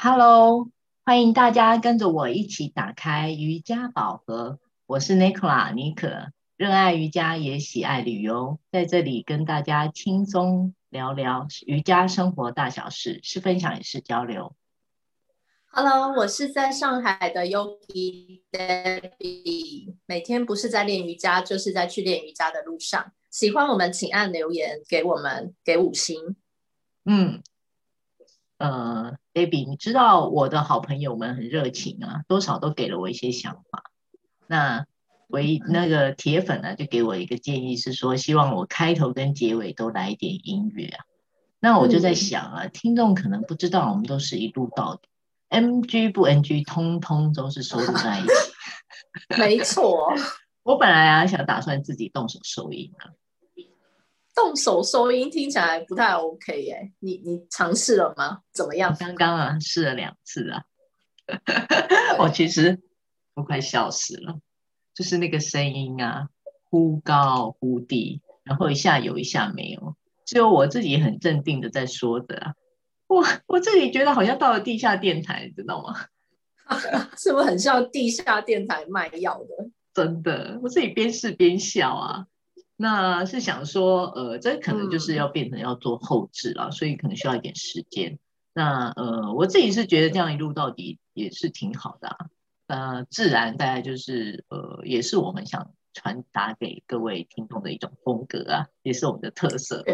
Hello，欢迎大家跟着我一起打开瑜伽宝盒。我是 Nicola 妮可，热爱瑜伽也喜爱旅游，在这里跟大家轻松聊聊瑜伽生活大小事，是分享也是交流。Hello，我是在上海的 Yogi Debbie，每天不是在练瑜伽，就是在去练瑜伽的路上。喜欢我们，请按留言给我们，给五星。嗯。呃，Baby，你知道我的好朋友们很热情啊，多少都给了我一些想法。那唯一那个铁粉呢，就给我一个建议是说，希望我开头跟结尾都来一点音乐啊。那我就在想啊，嗯、听众可能不知道，我们都是一路到底，NG 不 NG，通通都是收录在一起。没错，我本来啊想打算自己动手收音啊。动手收音听起来不太 OK 耶，你你尝试了吗？怎么样？刚刚啊试了两次啊，我其实我快笑死了，就是那个声音啊，忽高忽低，然后一下有一下没有，只有我自己很镇定的在说着啊，我我自己觉得好像到了地下电台，你知道吗？是不是很像地下电台卖药的？真的，我自己边试边笑啊。那是想说，呃，这可能就是要变成要做后置了，嗯，所以可能需要一点时间。那呃，我自己是觉得这样一路到底也是挺好的啊。呃，自然大概就是呃，也是我们想传达给各位听众的一种风格啊，也是我们的特色。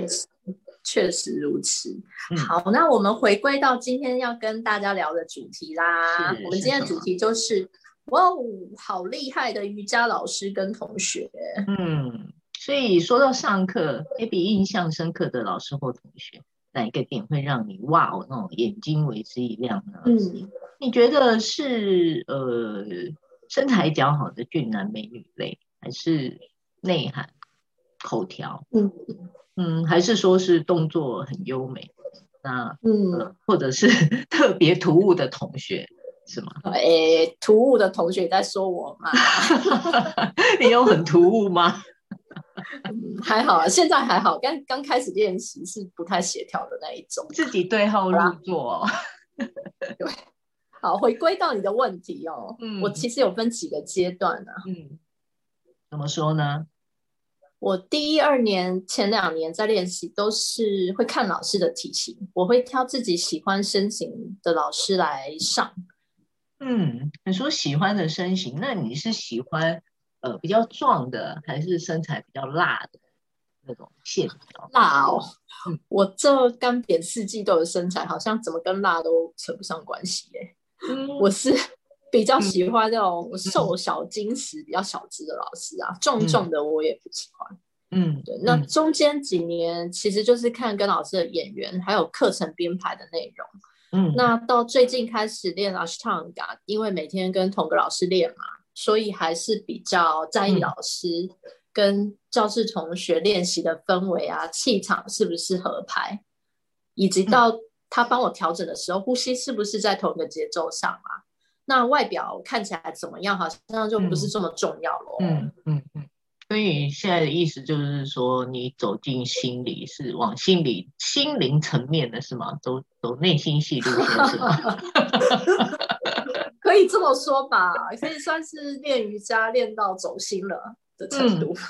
确实，如此。嗯。好，那我们回归到今天要跟大家聊的主题啦。我们今天的主题就是，哇哦，好厉害的瑜伽老师跟同学。嗯。所以说到上课，Baby 印象深刻的老师或同学，哪一个点会让你哇哦那种眼睛为之一亮呢？嗯，你觉得是呃身材姣好的俊男美女类，还是内涵口条？嗯嗯，还是说是动作很优美？那嗯、呃，或者是 特别突兀的同学是吗？哎、欸，突兀的同学在说我吗？你有很突兀吗？嗯，还好啊，现在还好。刚刚开始练习是不太协调的那一种，自己对号入座哦。对，好，回归到你的问题哦。嗯，我其实有分几个阶段啊。嗯，怎么说呢？我第一二年前两年在练习，都是会看老师的体型，我会挑自己喜欢身形的老师来上。嗯，你说喜欢的身形，那你是喜欢？呃，比较壮的，还是身材比较辣的那种线条？辣哦，嗯、我这干瘪四季豆的身材，好像怎么跟辣都扯不上关系耶。嗯、我是比较喜欢那种瘦小精实、嗯、比较小只的老师啊，壮壮的我也不喜欢。嗯，对。那中间几年其实就是看跟老师的演员，还有课程编排的内容。嗯，那到最近开始练 Ashtanga，因为每天跟同个老师练嘛。所以还是比较在意老师跟教室同学练习的氛围啊，气场是不是合拍，以及到他帮我调整的时候，呼吸是不是在同一个节奏上啊？那外表看起来怎么样，好像就不是这么重要了。嗯嗯嗯。所以现在的意思就是说，你走进心里是往心里心灵层面的是吗？走走内心戏路线是吗？可以这么说吧，可以算是练瑜伽练到走心了的程度。嗯、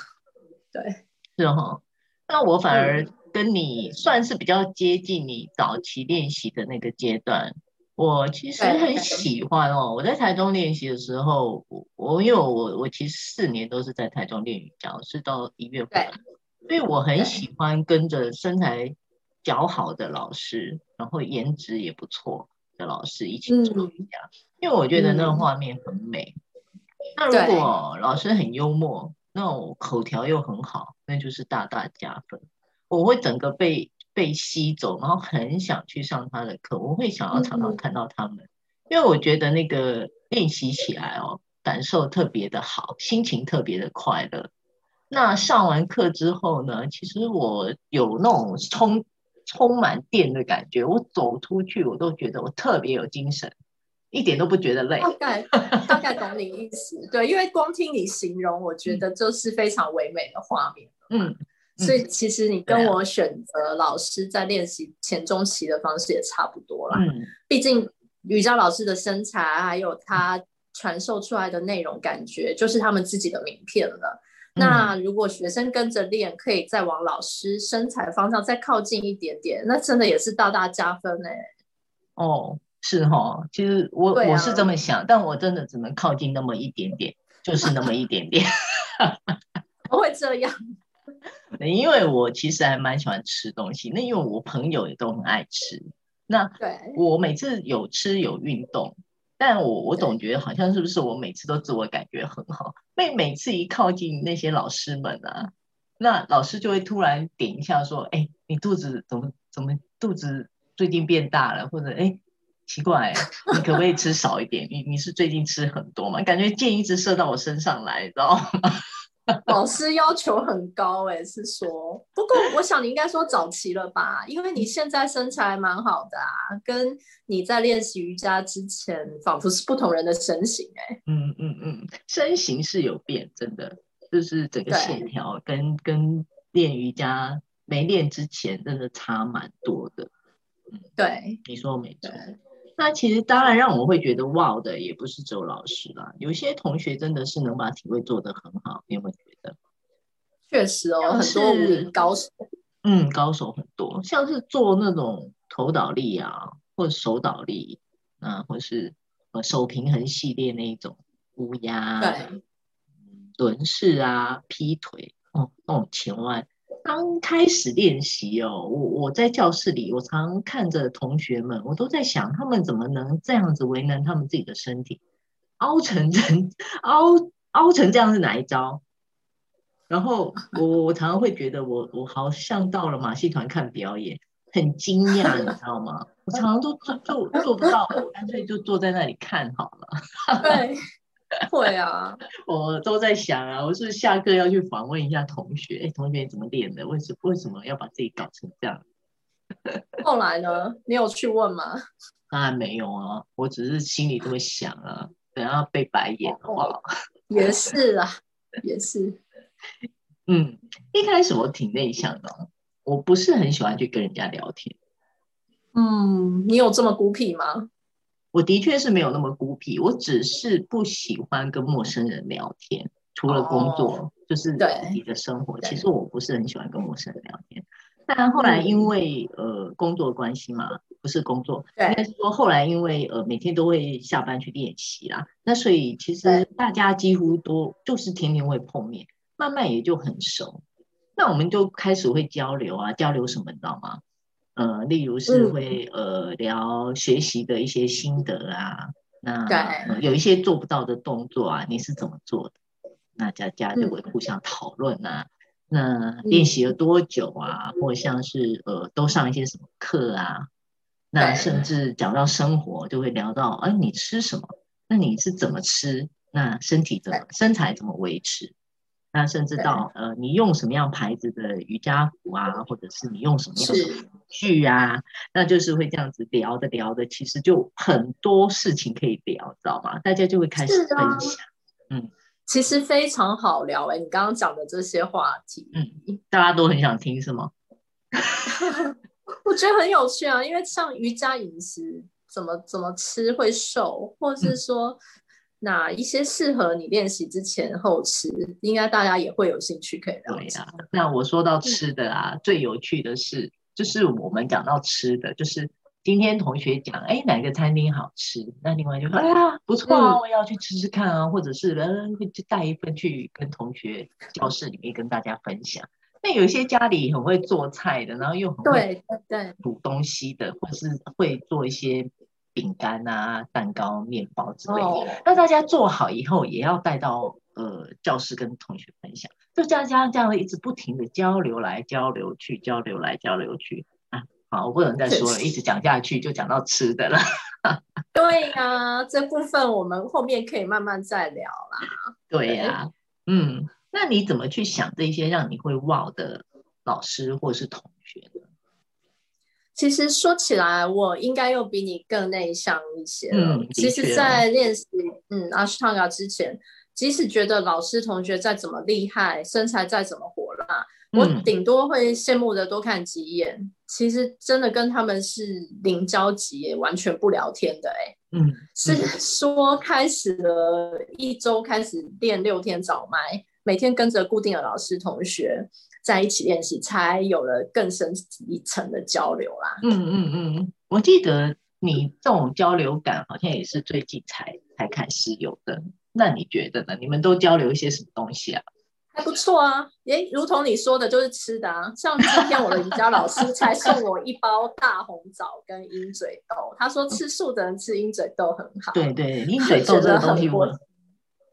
对，是哈。那我反而跟你算是比较接近你早期练习的那个阶段。我其实很喜欢哦。我在台中练习的时候，我我因为我我其实四年都是在台中练瑜伽，我是到一月份，所以我很喜欢跟着身材较好的老师，然后颜值也不错的老师一起做瑜伽。嗯因为我觉得那个画面很美。嗯、那如果老师很幽默，那我口条又很好，那就是大大加分。我会整个被被吸走，然后很想去上他的课。我会想要常常看到他们，嗯、因为我觉得那个练习起来哦，感受特别的好，心情特别的快乐。那上完课之后呢，其实我有那种充充满电的感觉。我走出去，我都觉得我特别有精神。一点都不觉得累，大概大概懂你意思，对，因为光听你形容，我觉得就是非常唯美的画面，嗯，所以其实你跟我选择老师在练习前中期的方式也差不多啦，嗯，毕竟瑜伽老师的身材，还有他传授出来的内容，感觉就是他们自己的名片了。嗯、那如果学生跟着练，可以再往老师身材方向再靠近一点点，那真的也是大大加分哎。哦，是哈，其实我、啊、我是这么想，但我真的只能靠近那么一点点，就是那么一点点。不会这样，因为我其实还蛮喜欢吃东西，那因为我朋友也都很爱吃。那对我每次有吃有运动，但我我总觉得好像是不是我每次都自我感觉很好，每每次一靠近那些老师们啊，那老师就会突然点一下说：“哎，你肚子怎么怎么肚子最近变大了？”或者“哎，奇怪，你可不可以吃少一点？你你是最近吃很多吗？感觉箭一直射到我身上来，你知道吗？” 老师要求很高哎、欸，是说，不过我想你应该说早期了吧，因为你现在身材蛮好的啊，跟你在练习瑜伽之前，仿佛是不同人的身形哎、欸。嗯嗯嗯，身形是有变，真的，就是整个线条跟跟练瑜伽没练之前真的差蛮多的。嗯，对，你说没错。那其实当然让我会觉得哇的，也不是只有老师啦，有些同学真的是能把体位做得很好，你有没有觉得？确实哦，很多高手，嗯，高手很多，像是做那种头倒立啊，或者手倒立，啊，或是呃手平衡系列那一种乌鸦，对，轮式啊，劈腿，哦，那种前弯。刚开始练习哦，我我在教室里，我常看着同学们，我都在想，他们怎么能这样子为难他们自己的身体，凹成成 凹凹成这样是哪一招？然后我我常常会觉得我，我好像到了马戏团看表演，很惊讶，你知道吗？我常常都做做做不到，我干脆就坐在那里看好了。对。会啊，我都在想啊，我是下课要去访问一下同学，哎，同学你怎么练的？为什为什么要把自己搞成这样？后来呢？你有去问吗？当然没有啊，我只是心里这么想啊，等下被白眼的话，也是啊，也是。嗯，一开始我挺内向的，我不是很喜欢去跟人家聊天。嗯，你有这么孤僻吗？我的确是没有那么孤僻，我只是不喜欢跟陌生人聊天，除了工作，哦、就是自己的生活。其实我不是很喜欢跟陌生人聊天。但后来因为、嗯、呃工作关系嘛，不是工作，应该是说后来因为呃每天都会下班去练习啦，那所以其实大家几乎都就是天天会碰面，慢慢也就很熟。那我们就开始会交流啊，交流什么你知道吗？呃，例如是会、嗯、呃聊学习的一些心得啊，那、呃、有一些做不到的动作啊，你是怎么做的？那大家就会互相讨论啊。嗯、那练习了多久啊？嗯、或像是呃都上一些什么课啊？那甚至讲到生活，就会聊到哎、呃，你吃什么？那你是怎么吃？那身体怎么身材怎么维持？那甚至到呃，你用什么样牌子的瑜伽服啊，或者是你用什么样的具啊，那就是会这样子聊着聊着，其实就很多事情可以聊，知道吗？大家就会开始分享。嗯，其实非常好聊哎、欸，你刚刚讲的这些话题，嗯，大家都很想听是吗？我觉得很有趣啊，因为像瑜伽饮食怎么怎么吃会瘦，或是说。嗯哪一些适合你练习之前后吃？应该大家也会有兴趣可以了解。对啊，那我说到吃的啊，嗯、最有趣的是，就是我们讲到吃的，就是今天同学讲，哎，哪个餐厅好吃？那另外就说，哎呀，不错啊，我要去吃吃看啊，嗯、或者是嗯，就带一份去跟同学教室里面跟大家分享。那有一些家里很会做菜的，然后又很会对煮东西的，或者是会做一些。饼干啊，蛋糕、面包之类的，oh. 那大家做好以后也要带到呃教室跟同学分享，就这样这样这样一直不停的交流来交流去，交流来交流去啊。好，我不能再说了，一直讲下去就讲到吃的了。对呀、啊，这部分我们后面可以慢慢再聊啦。对呀、啊，嗯，那你怎么去想这些让你会忘的老师或是同学呢？其实说起来，我应该又比你更内向一些了。嗯、其实，在练习嗯阿斯汤加之前，即使觉得老师同学再怎么厉害，身材再怎么火辣，我顶多会羡慕的多看几眼，嗯、其实真的跟他们是零交集，完全不聊天的哎。嗯，是说开始了一周开始练六天早麦，每天跟着固定的老师同学在一起练习，才有了更深一层的交流啦。嗯嗯嗯，我记得你这种交流感好像也是最近才才开始有的。那你觉得呢？你们都交流一些什么东西啊？还不错啊，诶，如同你说的，就是吃的啊。像今天我的瑜伽老师 才送我一包大红枣跟鹰嘴豆，他说吃素的人吃鹰嘴豆很好。对对，鹰嘴豆 这个东西我，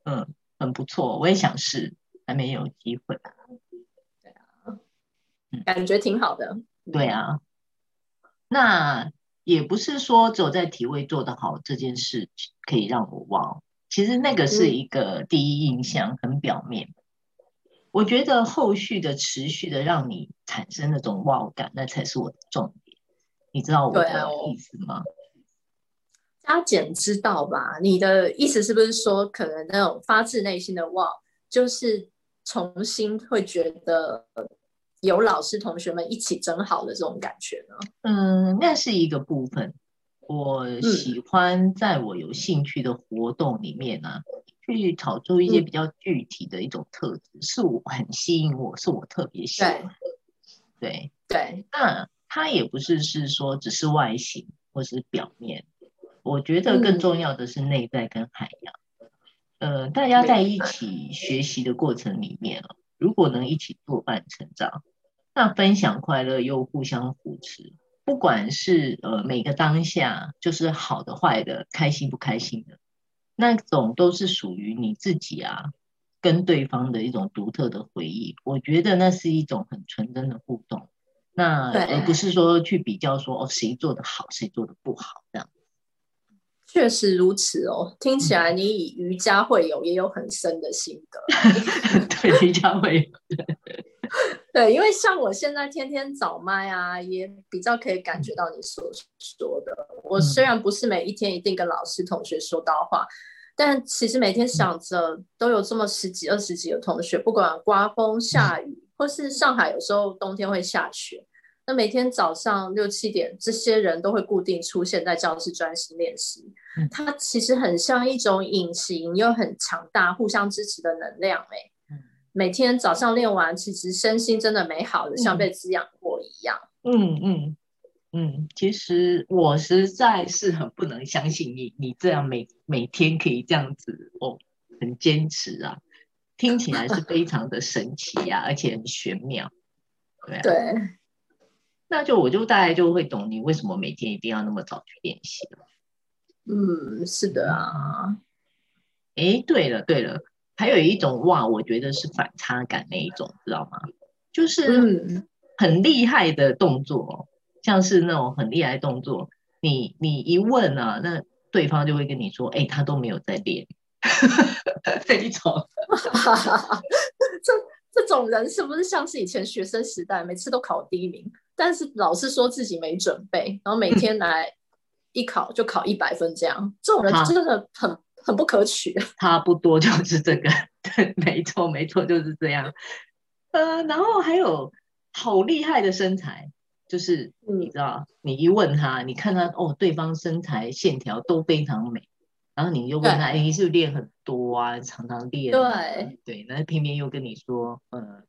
嗯，很不错，我也想试，还没有机会。感觉挺好的。对啊，那也不是说只有在体位做得好这件事可以让我忘，其实那个是一个第一印象，很表面。嗯我觉得后续的持续的让你产生那种哇感，那才是我的重点。你知道我的意思吗？加减知道吧？你的意思是不是说，可能那种发自内心的哇，就是重新会觉得有老师同学们一起真好的这种感觉呢？嗯，那是一个部分。我喜欢在我有兴趣的活动里面呢、啊。嗯去炒出一些比较具体的一种特质，嗯、是我很吸引我，是我特别喜欢。对对，对那它也不是是说只是外形或是表面，我觉得更重要的是内在跟涵养。嗯、呃，大家在一起学习的过程里面，如果能一起作伴成长，那分享快乐又互相扶持，不管是呃每个当下，就是好的坏的，开心不开心的。那种都是属于你自己啊，跟对方的一种独特的回忆。我觉得那是一种很纯真的互动，那而不是说去比较说哦谁做的好，谁做的不好这样。确实如此哦，听起来你以瑜伽会友也有很深的心得。对，瑜伽会友。对，因为像我现在天天早麦啊，也比较可以感觉到你所说的。我虽然不是每一天一定跟老师同学说到话。但其实每天想着都有这么十几二十几个同学，不管刮风下雨，或是上海有时候冬天会下雪，那每天早上六七点，这些人都会固定出现在教室专心练习。它其实很像一种隐形又很强大、互相支持的能量。哎，每天早上练完，其实身心真的美好的，像被滋养过一样。嗯嗯。嗯，其实我实在是很不能相信你，你这样每每天可以这样子哦，很坚持啊，听起来是非常的神奇啊，而且很玄妙，对啊。对，那就我就大概就会懂你为什么每天一定要那么早去练习了。嗯，是的啊。哎，对了对了，还有一种哇，我觉得是反差感那一种，知道吗？就是很厉害的动作。像是那种很厉害的动作，你你一问啊，那对方就会跟你说：“哎、欸，他都没有在练。”这一种，这这种人是不是像是以前学生时代，每次都考第一名，但是老是说自己没准备，然后每天来一考就考一百分这样？这种人真的很他很不可取。差不多就是这个，对，没错没错就是这样。呃，然后还有好厉害的身材。就是你知道，嗯、你一问他，你看他哦，对方身材线条都非常美，然后你又问他，哎，你是不是练很多啊？常常练？对对，那偏偏又跟你说，嗯、呃、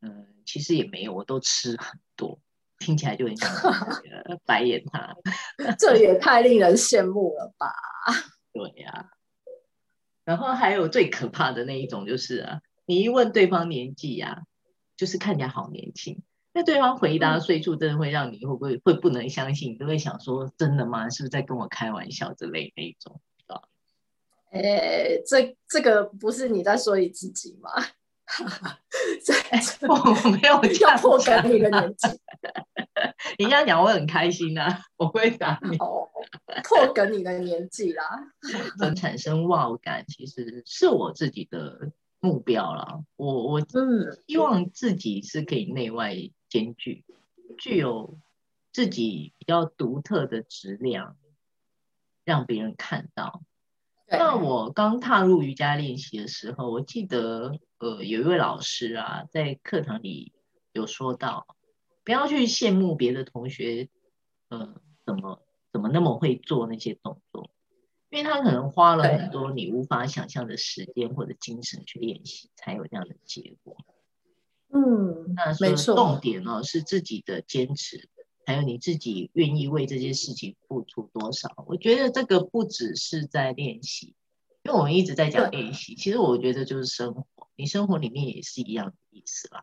嗯、呃，其实也没有，我都吃很多，听起来就很像 白眼他。这也太令人羡慕了吧？对呀、啊。然后还有最可怕的那一种就是啊，你一问对方年纪呀、啊，就是看起来好年轻。那对方回答岁数，真的会让你会不会会不能相信？你都会想说，真的吗？是不是在跟我开玩笑之类那一种？呃、欸，这这个不是你在说你自己吗？我我没有要破梗你的年纪。你这样讲我很开心啊！我会打你。破梗你的年纪啦。能产生哇感，其实是我自己的目标了。我我嗯，希望自己是可以内外。兼具，具有自己比较独特的质量，让别人看到。那我刚踏入瑜伽练习的时候，我记得呃有一位老师啊，在课堂里有说到，不要去羡慕别的同学，呃，怎么怎么那么会做那些动作，因为他可能花了很多你无法想象的时间或者精神去练习，才有这样的结果。嗯，那没错，重点呢是自己的坚持，还有你自己愿意为这件事情付出多少。我觉得这个不只是在练习，因为我们一直在讲练习，其实我觉得就是生活，你生活里面也是一样的意思啦。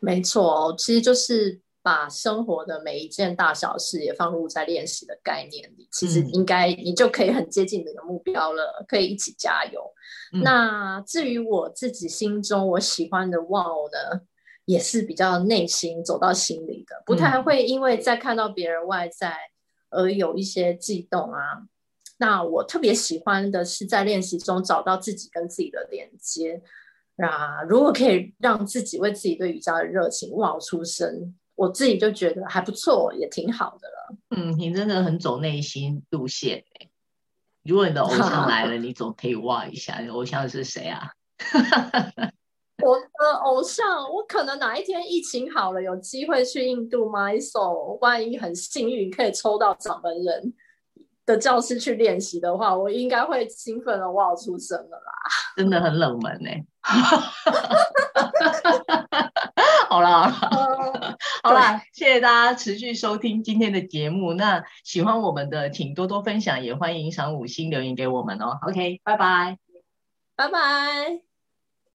没错，其实就是把生活的每一件大小事也放入在练习的概念里，其实应该你就可以很接近你的目标了，可以一起加油。嗯、那至于我自己心中我喜欢的 Wow 呢，也是比较内心走到心里的，不太会因为在看到别人外在而有一些悸动啊。那我特别喜欢的是在练习中找到自己跟自己的连接。那，如果可以让自己为自己对瑜伽的热情 Wow 出声，我自己就觉得还不错，也挺好的了。嗯，你真的很走内心路线。如果你的偶像来了，你总可以 Wow 一下。你偶像是谁啊？我的偶像，我可能哪一天疫情好了，有机会去印度 Mysore，万一很幸运可以抽到掌门人的教室去练习的话，我应该会兴奋的 Wow 出声了啦。真的很冷门呢。好了好了，好了，谢谢大家持续收听今天的节目。那喜欢我们的，请多多分享，也欢迎赏五星留言给我们哦。OK，拜拜，拜拜。